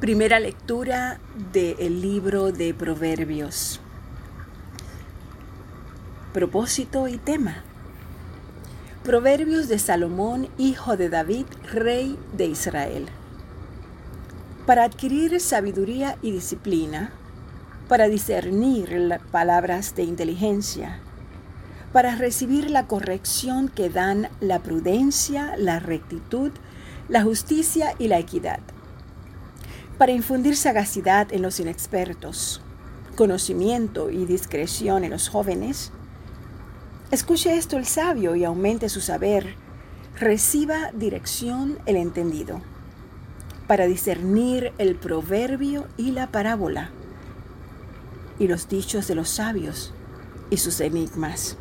Primera lectura del libro de Proverbios. Propósito y tema. Proverbios de Salomón, hijo de David, rey de Israel. Para adquirir sabiduría y disciplina, para discernir palabras de inteligencia, para recibir la corrección que dan la prudencia, la rectitud, la justicia y la equidad para infundir sagacidad en los inexpertos, conocimiento y discreción en los jóvenes. Escuche esto el sabio y aumente su saber. Reciba dirección el entendido, para discernir el proverbio y la parábola, y los dichos de los sabios y sus enigmas.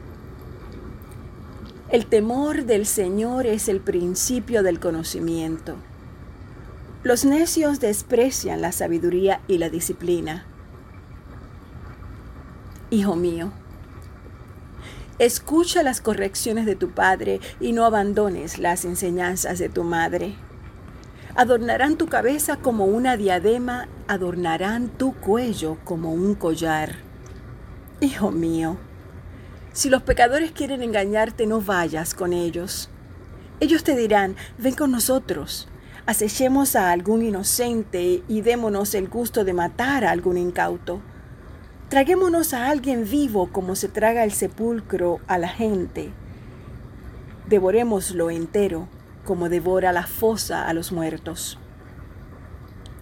El temor del Señor es el principio del conocimiento los necios desprecian la sabiduría y la disciplina. Hijo mío, escucha las correcciones de tu padre y no abandones las enseñanzas de tu madre. Adornarán tu cabeza como una diadema, adornarán tu cuello como un collar. Hijo mío, si los pecadores quieren engañarte, no vayas con ellos. Ellos te dirán, ven con nosotros acechemos a algún inocente y démonos el gusto de matar a algún incauto. Traguémonos a alguien vivo como se traga el sepulcro a la gente. Devorémoslo entero como devora la fosa a los muertos.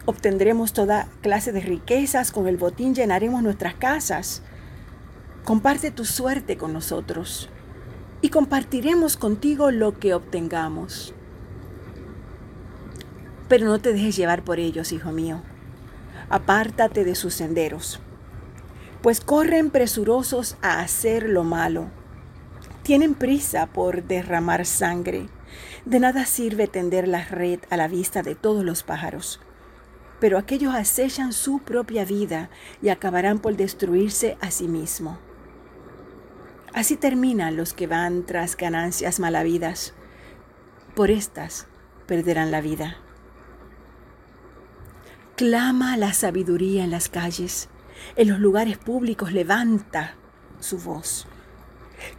Obtendremos toda clase de riquezas, con el botín llenaremos nuestras casas. Comparte tu suerte con nosotros y compartiremos contigo lo que obtengamos. Pero no te dejes llevar por ellos, hijo mío. Apártate de sus senderos, pues corren presurosos a hacer lo malo. Tienen prisa por derramar sangre. De nada sirve tender la red a la vista de todos los pájaros. Pero aquellos acechan su propia vida y acabarán por destruirse a sí mismo. Así terminan los que van tras ganancias malavidas. Por estas perderán la vida. Clama la sabiduría en las calles, en los lugares públicos levanta su voz.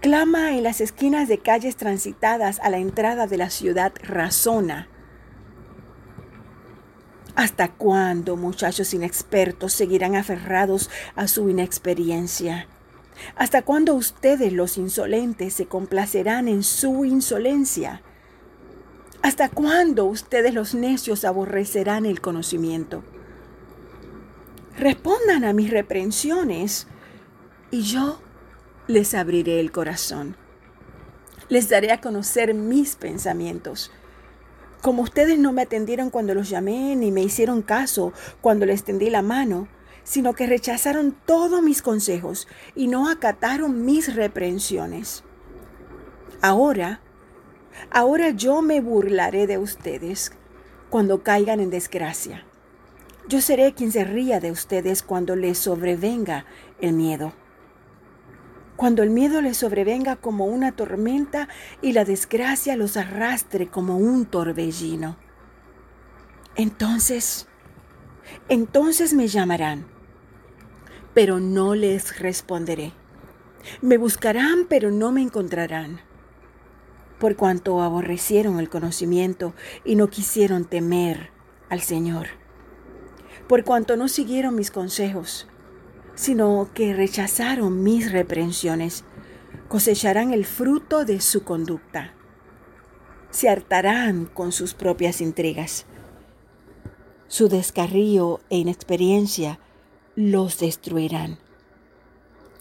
Clama en las esquinas de calles transitadas a la entrada de la ciudad, razona. ¿Hasta cuándo, muchachos inexpertos, seguirán aferrados a su inexperiencia? ¿Hasta cuándo ustedes, los insolentes, se complacerán en su insolencia? ¿Hasta cuándo ustedes los necios aborrecerán el conocimiento? Respondan a mis reprensiones y yo les abriré el corazón. Les daré a conocer mis pensamientos. Como ustedes no me atendieron cuando los llamé ni me hicieron caso cuando les tendí la mano, sino que rechazaron todos mis consejos y no acataron mis reprensiones. Ahora Ahora yo me burlaré de ustedes cuando caigan en desgracia. Yo seré quien se ría de ustedes cuando les sobrevenga el miedo. Cuando el miedo les sobrevenga como una tormenta y la desgracia los arrastre como un torbellino. Entonces, entonces me llamarán, pero no les responderé. Me buscarán, pero no me encontrarán por cuanto aborrecieron el conocimiento y no quisieron temer al Señor, por cuanto no siguieron mis consejos, sino que rechazaron mis reprensiones, cosecharán el fruto de su conducta. Se hartarán con sus propias intrigas. Su descarrío e inexperiencia los destruirán.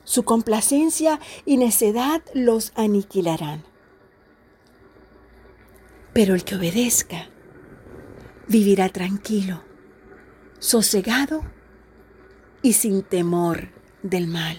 Su complacencia y necedad los aniquilarán. Pero el que obedezca vivirá tranquilo, sosegado y sin temor del mal.